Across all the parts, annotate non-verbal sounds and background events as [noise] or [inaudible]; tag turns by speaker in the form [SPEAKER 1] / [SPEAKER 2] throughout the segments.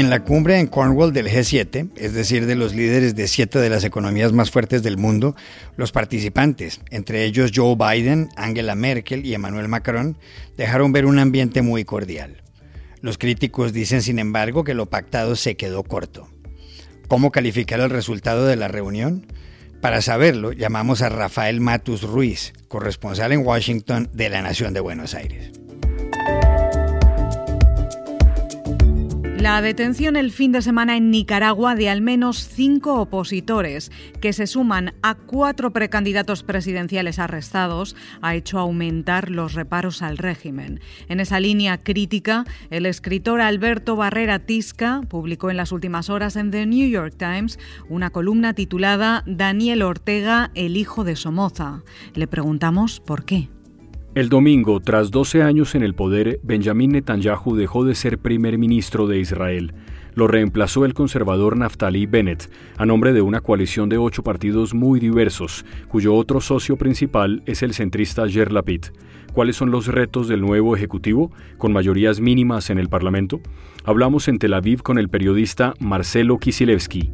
[SPEAKER 1] En la cumbre en Cornwall del G7, es decir, de los líderes de siete de las economías más fuertes del mundo, los participantes, entre ellos Joe Biden, Angela Merkel y Emmanuel Macron, dejaron ver un ambiente muy cordial. Los críticos dicen, sin embargo, que lo pactado se quedó corto. ¿Cómo calificar el resultado de la reunión? Para saberlo, llamamos a Rafael Matus Ruiz, corresponsal en Washington de la Nación de Buenos Aires.
[SPEAKER 2] La detención el fin de semana en Nicaragua de al menos cinco opositores, que se suman a cuatro precandidatos presidenciales arrestados, ha hecho aumentar los reparos al régimen. En esa línea crítica, el escritor Alberto Barrera Tisca publicó en las últimas horas en The New York Times una columna titulada Daniel Ortega, el hijo de Somoza. Le preguntamos por qué.
[SPEAKER 3] El domingo, tras 12 años en el poder, Benjamin Netanyahu dejó de ser primer ministro de Israel. Lo reemplazó el conservador Naftali Bennett, a nombre de una coalición de ocho partidos muy diversos, cuyo otro socio principal es el centrista Yair Lapid. ¿Cuáles son los retos del nuevo Ejecutivo, con mayorías mínimas en el Parlamento? Hablamos en Tel Aviv con el periodista Marcelo Kisilevsky.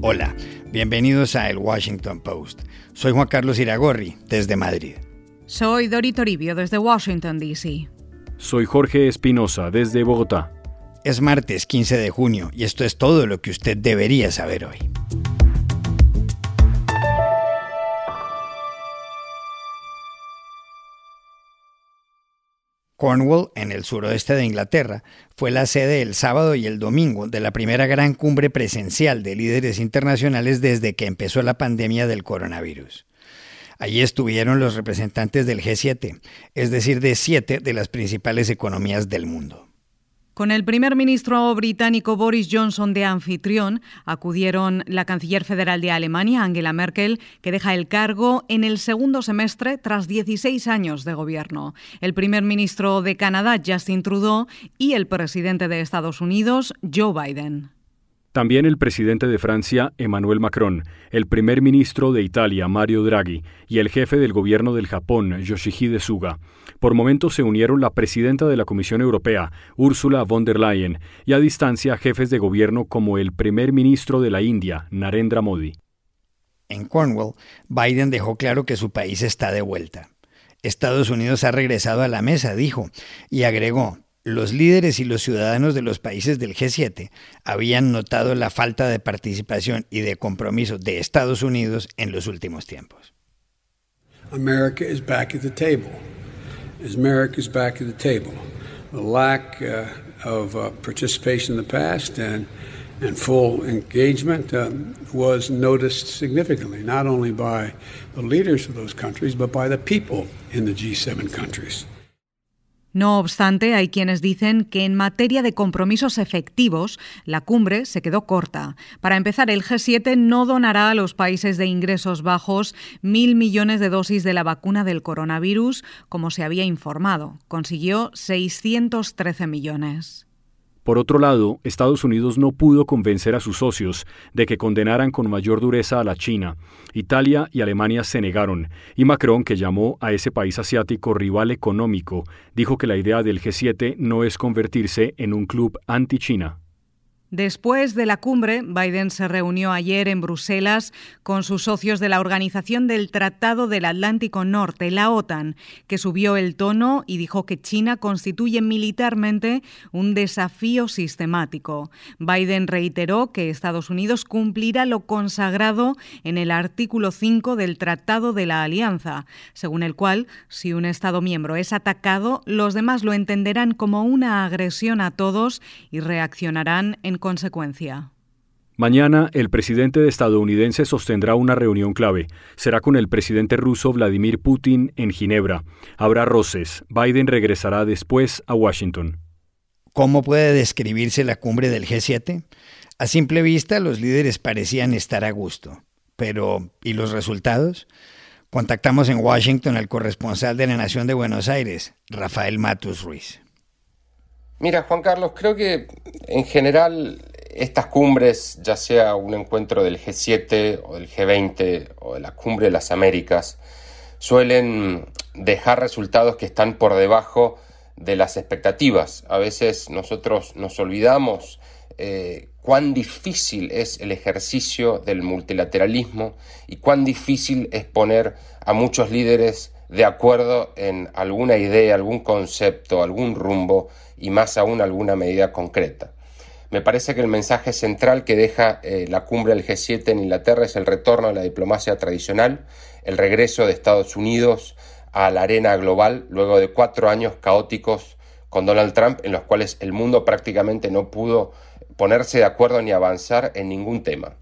[SPEAKER 1] Hola, bienvenidos a El Washington Post. Soy Juan Carlos Iragorri, desde Madrid.
[SPEAKER 2] Soy Dori Toribio, desde Washington, D.C.
[SPEAKER 3] Soy Jorge Espinosa, desde Bogotá.
[SPEAKER 1] Es martes 15 de junio y esto es todo lo que usted debería saber hoy. Cornwall, en el suroeste de Inglaterra, fue la sede el sábado y el domingo de la primera gran cumbre presencial de líderes internacionales desde que empezó la pandemia del coronavirus. Allí estuvieron los representantes del G7, es decir, de siete de las principales economías del mundo.
[SPEAKER 2] Con el primer ministro británico Boris Johnson de anfitrión, acudieron la canciller federal de Alemania, Angela Merkel, que deja el cargo en el segundo semestre tras 16 años de gobierno, el primer ministro de Canadá, Justin Trudeau, y el presidente de Estados Unidos, Joe Biden.
[SPEAKER 3] También el presidente de Francia, Emmanuel Macron, el primer ministro de Italia, Mario Draghi, y el jefe del gobierno del Japón, Yoshihide Suga. Por momentos se unieron la presidenta de la Comisión Europea, Ursula von der Leyen, y a distancia jefes de gobierno como el primer ministro de la India, Narendra Modi.
[SPEAKER 1] En Cornwall, Biden dejó claro que su país está de vuelta. Estados Unidos ha regresado a la mesa, dijo, y agregó, los líderes y los ciudadanos de los países del G7 habían notado la falta de participación y de compromiso de Estados Unidos en los últimos tiempos.
[SPEAKER 4] America is back at the table. America is back at the table. The lack uh, of uh, participation in the past and and full engagement uh, was noticed significantly, not only by the leaders of those countries, but by the people in the G7 countries.
[SPEAKER 2] No obstante, hay quienes dicen que en materia de compromisos efectivos, la cumbre se quedó corta. Para empezar, el G7 no donará a los países de ingresos bajos mil millones de dosis de la vacuna del coronavirus, como se había informado. Consiguió 613 millones.
[SPEAKER 3] Por otro lado, Estados Unidos no pudo convencer a sus socios de que condenaran con mayor dureza a la China. Italia y Alemania se negaron, y Macron, que llamó a ese país asiático rival económico, dijo que la idea del G7 no es convertirse en un club anti-China.
[SPEAKER 2] Después de la cumbre, Biden se reunió ayer en Bruselas con sus socios de la Organización del Tratado del Atlántico Norte, la OTAN, que subió el tono y dijo que China constituye militarmente un desafío sistemático. Biden reiteró que Estados Unidos cumplirá lo consagrado en el artículo 5 del Tratado de la Alianza, según el cual, si un Estado miembro es atacado, los demás lo entenderán como una agresión a todos y reaccionarán en consecuencia.
[SPEAKER 3] Mañana el presidente estadounidense sostendrá una reunión clave. Será con el presidente ruso Vladimir Putin en Ginebra. Habrá roces. Biden regresará después a Washington.
[SPEAKER 1] ¿Cómo puede describirse la cumbre del G7? A simple vista los líderes parecían estar a gusto. Pero, ¿y los resultados? Contactamos en Washington al corresponsal de la Nación de Buenos Aires, Rafael Matus Ruiz.
[SPEAKER 5] Mira, Juan Carlos, creo que en general estas cumbres, ya sea un encuentro del G7 o del G20 o de la cumbre de las Américas, suelen dejar resultados que están por debajo de las expectativas. A veces nosotros nos olvidamos eh, cuán difícil es el ejercicio del multilateralismo y cuán difícil es poner a muchos líderes de acuerdo en alguna idea, algún concepto, algún rumbo y más aún alguna medida concreta. Me parece que el mensaje central que deja eh, la cumbre del G7 en Inglaterra es el retorno a la diplomacia tradicional, el regreso de Estados Unidos a la arena global luego de cuatro años caóticos con Donald Trump en los cuales el mundo prácticamente no pudo ponerse de acuerdo ni avanzar en ningún tema.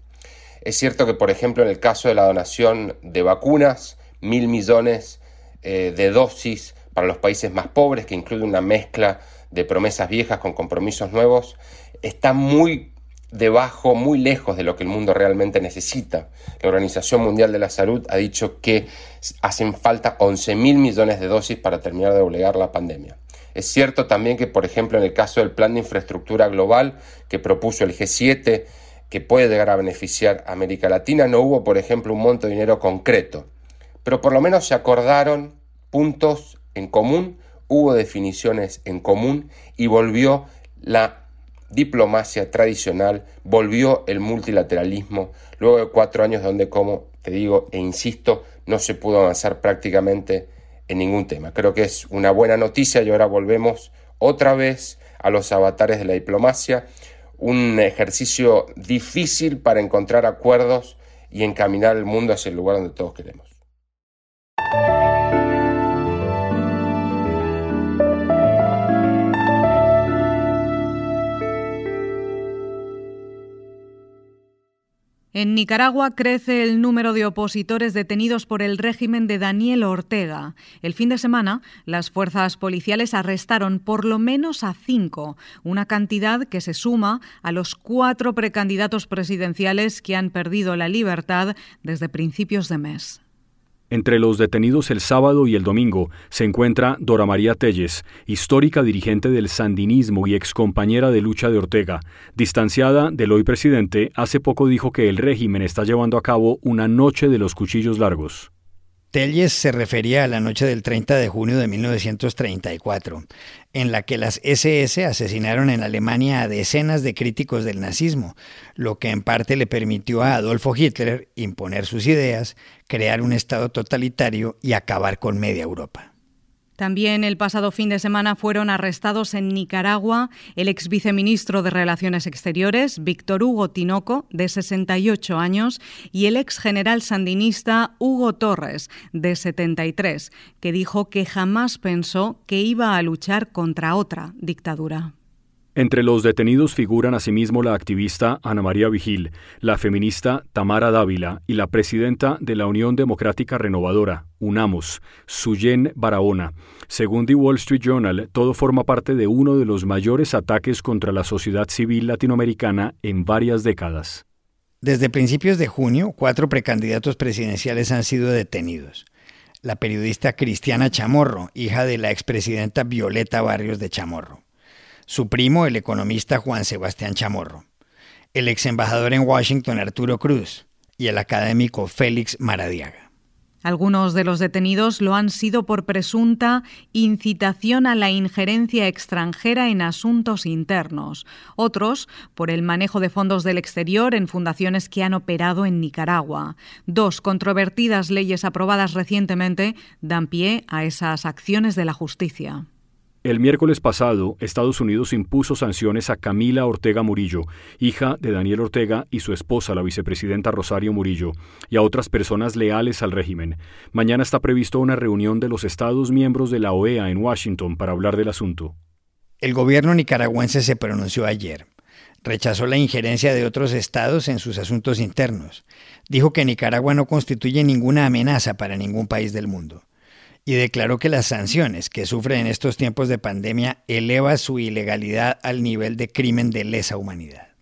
[SPEAKER 5] Es cierto que, por ejemplo, en el caso de la donación de vacunas, mil millones eh, de dosis para los países más pobres, que incluye una mezcla de promesas viejas con compromisos nuevos, está muy debajo, muy lejos de lo que el mundo realmente necesita. La Organización Mundial de la Salud ha dicho que hacen falta 11 mil millones de dosis para terminar de obligar la pandemia. Es cierto también que, por ejemplo, en el caso del plan de infraestructura global que propuso el G7, que puede llegar a beneficiar a América Latina, no hubo, por ejemplo, un monto de dinero concreto. Pero por lo menos se acordaron puntos en común, hubo definiciones en común y volvió la diplomacia tradicional, volvió el multilateralismo, luego de cuatro años donde, como te digo e insisto, no se pudo avanzar prácticamente en ningún tema. Creo que es una buena noticia y ahora volvemos otra vez a los avatares de la diplomacia, un ejercicio difícil para encontrar acuerdos y encaminar el mundo hacia el lugar donde todos queremos.
[SPEAKER 2] En Nicaragua crece el número de opositores detenidos por el régimen de Daniel Ortega. El fin de semana, las fuerzas policiales arrestaron por lo menos a cinco, una cantidad que se suma a los cuatro precandidatos presidenciales que han perdido la libertad desde principios de mes.
[SPEAKER 3] Entre los detenidos el sábado y el domingo se encuentra Dora María Telles, histórica dirigente del sandinismo y excompañera de lucha de Ortega. Distanciada del hoy presidente, hace poco dijo que el régimen está llevando a cabo una noche de los cuchillos largos.
[SPEAKER 1] Telles se refería a la noche del 30 de junio de 1934, en la que las SS asesinaron en Alemania a decenas de críticos del nazismo, lo que en parte le permitió a Adolfo Hitler imponer sus ideas, crear un Estado totalitario y acabar con media Europa.
[SPEAKER 2] También el pasado fin de semana fueron arrestados en Nicaragua el ex viceministro de Relaciones Exteriores, Víctor Hugo Tinoco, de 68 años, y el ex general sandinista Hugo Torres, de 73, que dijo que jamás pensó que iba a luchar contra otra dictadura.
[SPEAKER 3] Entre los detenidos figuran asimismo la activista Ana María Vigil, la feminista Tamara Dávila y la presidenta de la Unión Democrática Renovadora, UNAMOS, Suyen Barahona. Según The Wall Street Journal, todo forma parte de uno de los mayores ataques contra la sociedad civil latinoamericana en varias décadas.
[SPEAKER 1] Desde principios de junio, cuatro precandidatos presidenciales han sido detenidos. La periodista Cristiana Chamorro, hija de la expresidenta Violeta Barrios de Chamorro su primo, el economista Juan Sebastián Chamorro, el ex embajador en Washington Arturo Cruz y el académico Félix Maradiaga.
[SPEAKER 2] Algunos de los detenidos lo han sido por presunta incitación a la injerencia extranjera en asuntos internos, otros por el manejo de fondos del exterior en fundaciones que han operado en Nicaragua. Dos controvertidas leyes aprobadas recientemente dan pie a esas acciones de la justicia.
[SPEAKER 3] El miércoles pasado, Estados Unidos impuso sanciones a Camila Ortega Murillo, hija de Daniel Ortega y su esposa, la vicepresidenta Rosario Murillo, y a otras personas leales al régimen. Mañana está previsto una reunión de los Estados miembros de la OEA en Washington para hablar del asunto.
[SPEAKER 1] El gobierno nicaragüense se pronunció ayer. Rechazó la injerencia de otros estados en sus asuntos internos. Dijo que Nicaragua no constituye ninguna amenaza para ningún país del mundo y declaró que las sanciones que sufre en estos tiempos de pandemia eleva su ilegalidad al nivel de crimen de lesa humanidad.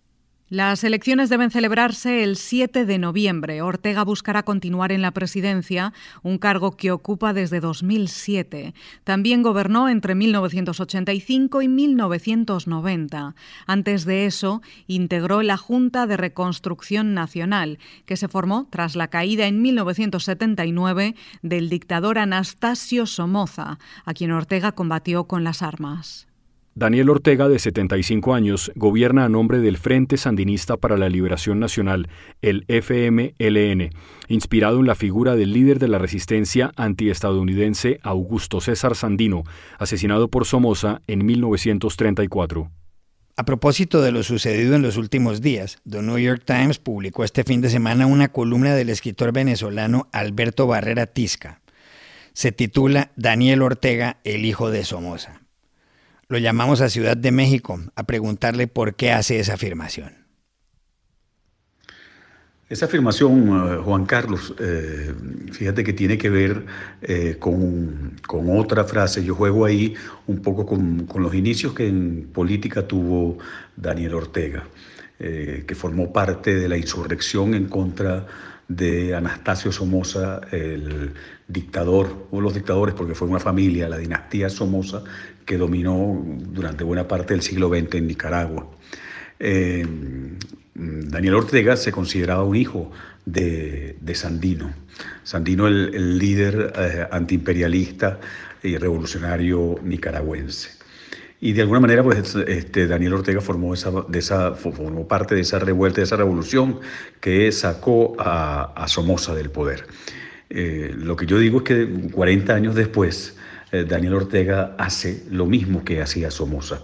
[SPEAKER 2] Las elecciones deben celebrarse el 7 de noviembre. Ortega buscará continuar en la presidencia, un cargo que ocupa desde 2007. También gobernó entre 1985 y 1990. Antes de eso, integró la Junta de Reconstrucción Nacional, que se formó tras la caída en 1979 del dictador Anastasio Somoza, a quien Ortega combatió con las armas.
[SPEAKER 3] Daniel Ortega, de 75 años, gobierna a nombre del Frente Sandinista para la Liberación Nacional, el FMLN, inspirado en la figura del líder de la resistencia antiestadounidense Augusto César Sandino, asesinado por Somoza en 1934.
[SPEAKER 1] A propósito de lo sucedido en los últimos días, The New York Times publicó este fin de semana una columna del escritor venezolano Alberto Barrera Tisca. Se titula Daniel Ortega, el hijo de Somoza. Lo llamamos a Ciudad de México a preguntarle por qué hace esa afirmación.
[SPEAKER 6] Esa afirmación, eh, Juan Carlos, eh, fíjate que tiene que ver eh, con, otra frase. Yo juego ahí un poco con, los inicios que en política tuvo Daniel Ortega, que formó parte de la insurrección en contra de Anastasio Somoza, el dictador, o los dictadores, porque fue una familia, la dinastía Somoza, que dominó durante buena parte del siglo XX en Nicaragua. Eh, Daniel Ortega se consideraba un hijo de, Sandino. Sandino, el, líder eh, antiimperialista y revolucionario nicaragüense. Y de alguna manera, pues, este, Daniel Ortega formó, esa, de esa, formó parte de esa revuelta, de esa revolución que sacó a, Somoza del poder. Eh, lo que yo digo es que 40 años después, Daniel Ortega hace lo mismo que hacía Somoza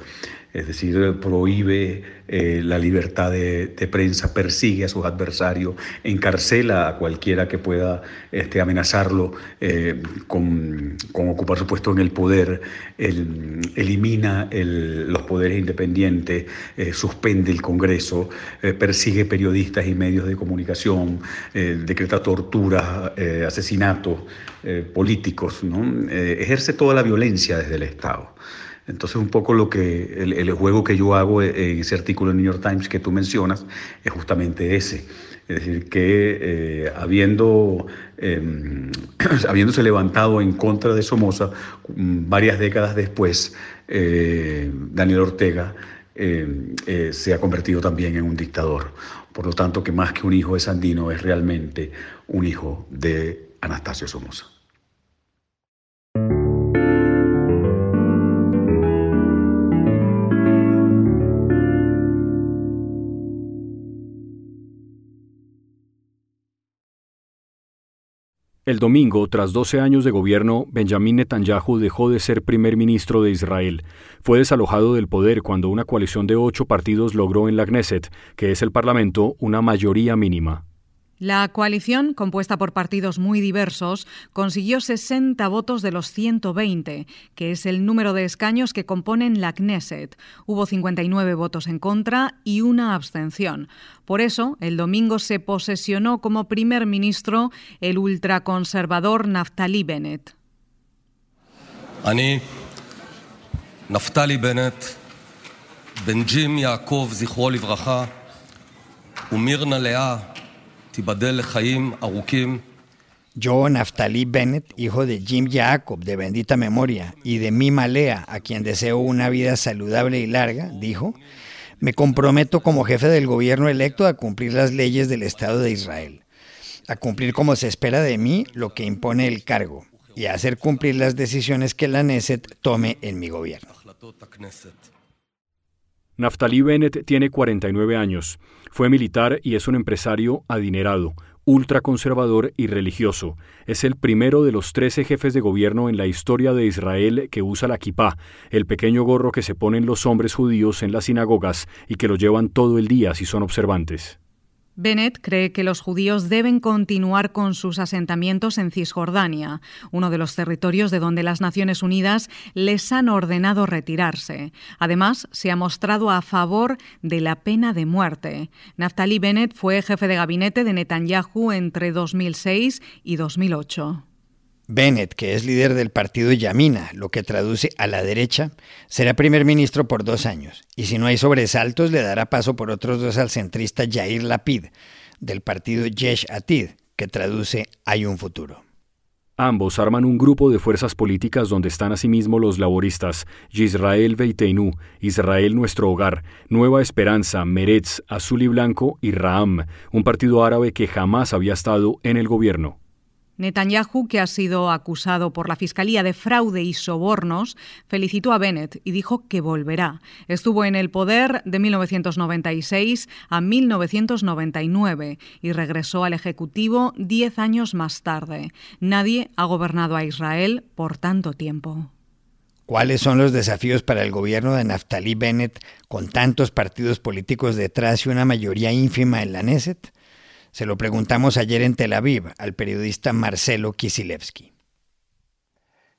[SPEAKER 6] es decir, prohíbe eh, la libertad de, prensa, persigue a sus adversarios, encarcela a cualquiera que pueda este, amenazarlo eh, con, ocupar su puesto en el poder, elimina los poderes independientes, eh, suspende el Congreso, persigue periodistas y medios de comunicación, decreta torturas, asesinatos políticos, ejerce toda la violencia desde el Estado. Entonces un poco lo que el, juego que yo hago en ese artículo en New York Times que tú mencionas es justamente ese. Es decir, que eh, habiendo, em, [clears throat] habiéndose levantado en contra de Somoza, mm, varias décadas después, eh, Daniel Ortega em, eh, se ha convertido también en un dictador. Por lo tanto, que más que un hijo de Sandino es realmente un hijo de Anastasio Somoza.
[SPEAKER 3] El domingo, tras 12 años de gobierno, Benjamin Netanyahu dejó de ser primer ministro de Israel. Fue desalojado del poder cuando una coalición de ocho partidos logró en la Knesset, que es el Parlamento, una mayoría mínima.
[SPEAKER 2] La coalición, compuesta por partidos muy diversos, consiguió 60 votos de los 120, que es el número de escaños que componen la Knesset. Hubo 59 votos en contra y una abstención. Por eso, el domingo se posesionó como primer ministro el ultraconservador Naftali Bennett.
[SPEAKER 7] Ani, Naftali Bennett, Benjim Yaakov, zichro livracha, Umirna Lea,
[SPEAKER 1] yo, Naftali Bennett, hijo de Jim Jacob, de bendita memoria, y de Mima Lea, a quien deseo una vida saludable y larga, dijo, me comprometo como jefe del gobierno electo a cumplir las leyes del Estado de Israel, a cumplir como se espera de mí lo que impone el cargo, y a hacer cumplir las decisiones que la Neset tome en mi gobierno.
[SPEAKER 3] Naftali Bennett tiene 49 años. Fue militar y es un empresario adinerado, ultraconservador y religioso. Es el primero de los 13 jefes de gobierno en la historia de Israel que usa la kippah, el pequeño gorro que se ponen los hombres judíos en las sinagogas y que lo llevan todo el día si son observantes.
[SPEAKER 2] Bennett cree que los judíos deben continuar con sus asentamientos en Cisjordania, uno de los territorios de donde las Naciones Unidas les han ordenado retirarse. Además, se ha mostrado a favor de la pena de muerte. Naftali Bennett fue jefe de gabinete de Netanyahu entre 2006 y 2008.
[SPEAKER 1] Bennett, que es líder del partido Yamina, lo que traduce a la derecha, será primer ministro por dos años, y si no hay sobresaltos le dará paso por otros dos al centrista Yair Lapid, del partido Yesh Atid, que traduce Hay un futuro.
[SPEAKER 3] Ambos arman un grupo de fuerzas políticas donde están asimismo los laboristas, Yisrael Beiteinu, Israel Nuestro Hogar, Nueva Esperanza, Meretz, Azul y Blanco y Raam, un partido árabe que jamás había estado en el gobierno.
[SPEAKER 2] Netanyahu, que ha sido acusado por la Fiscalía de fraude y sobornos, felicitó a Bennett y dijo que volverá. Estuvo en el poder de 1996 a 1999 y regresó al Ejecutivo diez años más tarde. Nadie ha gobernado a Israel por tanto tiempo.
[SPEAKER 1] ¿Cuáles son los desafíos para el gobierno de Naftali Bennett con tantos partidos políticos detrás y una mayoría ínfima en la Neset? Se lo preguntamos ayer en Tel Aviv al periodista Marcelo Kisilevsky.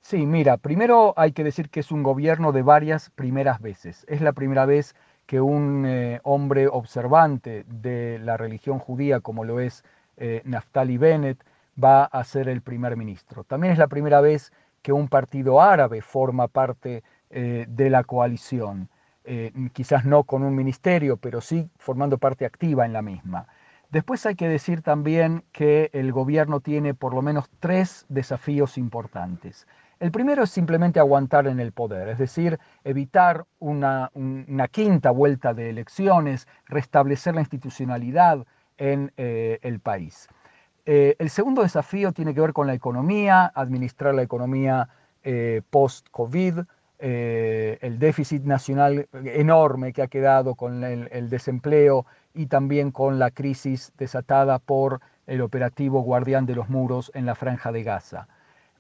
[SPEAKER 8] Sí, mira, primero hay que decir que es un gobierno de varias primeras veces. Es la primera vez que un eh, hombre observante de la religión judía, como lo es eh, Naftali Bennett, va a ser el primer ministro. También es la primera vez que un partido árabe forma parte eh, de la coalición. quizás no con un ministerio, pero sí formando parte activa en la misma. Después hay que decir también que el gobierno tiene por lo menos tres desafíos importantes. El primero es simplemente aguantar en el poder, es decir, evitar una, quinta vuelta de elecciones, restablecer la institucionalidad en eh, el país. Eh, el segundo desafío tiene que ver con la economía, administrar la economía eh, post-COVID, el déficit nacional enorme que ha quedado con el desempleo y también con la crisis desatada por el operativo Guardián de los Muros en la Franja de Gaza.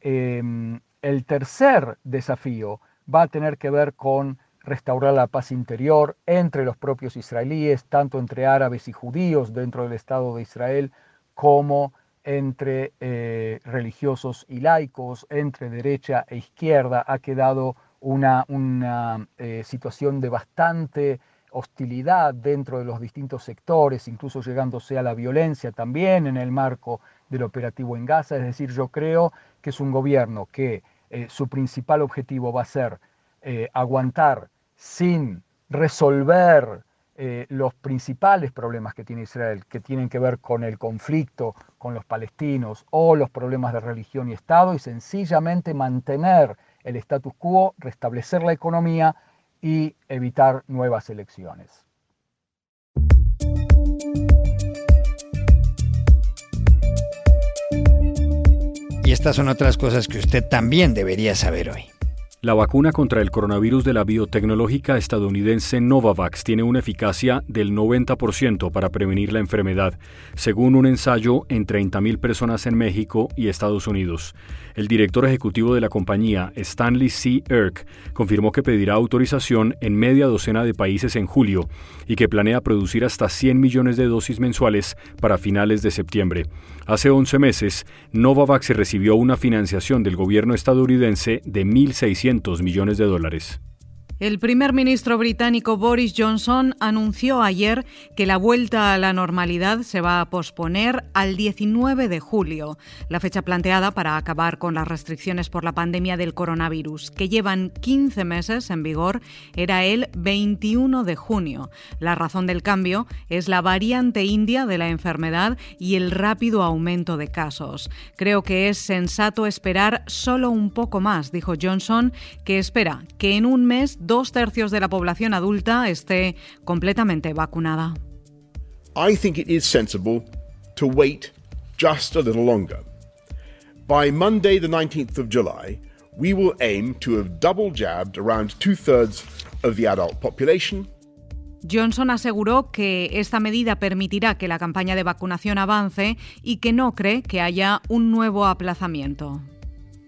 [SPEAKER 8] Em, el tercer desafío va a tener que ver con restaurar la paz interior entre los propios israelíes, tanto entre árabes y judíos dentro del Estado de Israel, como entre eh, religiosos y laicos, entre derecha e izquierda. Ha quedado una, una eh, situación de bastante hostilidad dentro de los distintos sectores, incluso llegándose a la violencia también en el marco del operativo en Gaza. Es decir, yo creo que es un gobierno que eh, su principal objetivo va a ser eh, aguantar sin resolver eh, los principales problemas que tiene Israel, que tienen que ver con el conflicto con los palestinos o los problemas de religión y Estado, y sencillamente mantener el status quo, restablecer la economía, y evitar nuevas elecciones.
[SPEAKER 1] Y estas son otras cosas que usted también debería saber hoy.
[SPEAKER 3] La vacuna contra el coronavirus de la biotecnológica estadounidense Novavax tiene una eficacia del 90% para prevenir la enfermedad, según un ensayo en 30.000 personas en México y Estados Unidos. El director ejecutivo de la compañía, Stanley C. Erk, confirmó que pedirá autorización en media docena de países en julio y que planea producir hasta 100 millones de dosis mensuales para finales de septiembre. Hace 11 meses, Novavax recibió una financiación del gobierno estadounidense de 1.600 millones de dólares.
[SPEAKER 2] El primer ministro británico Boris Johnson anunció ayer que la vuelta a la normalidad se va a posponer al 19 de julio, la fecha planteada para acabar con las restricciones por la pandemia del coronavirus, que llevan 15 meses en vigor, era el 21 de junio. La razón del cambio es la variante india de la enfermedad y el rápido aumento de casos. Creo que es sensato esperar solo un poco más, dijo Johnson, que espera que en un mes dos tercios de la población adulta esté completamente vacunada.
[SPEAKER 9] I think it is sensible to wait just a little longer. By Monday, the 19th of July, we will aim to have double jabbed around two thirds of the adult population.
[SPEAKER 2] Johnson aseguró que esta medida permitirá que la campaña de vacunación avance y que no cree que haya un nuevo aplazamiento.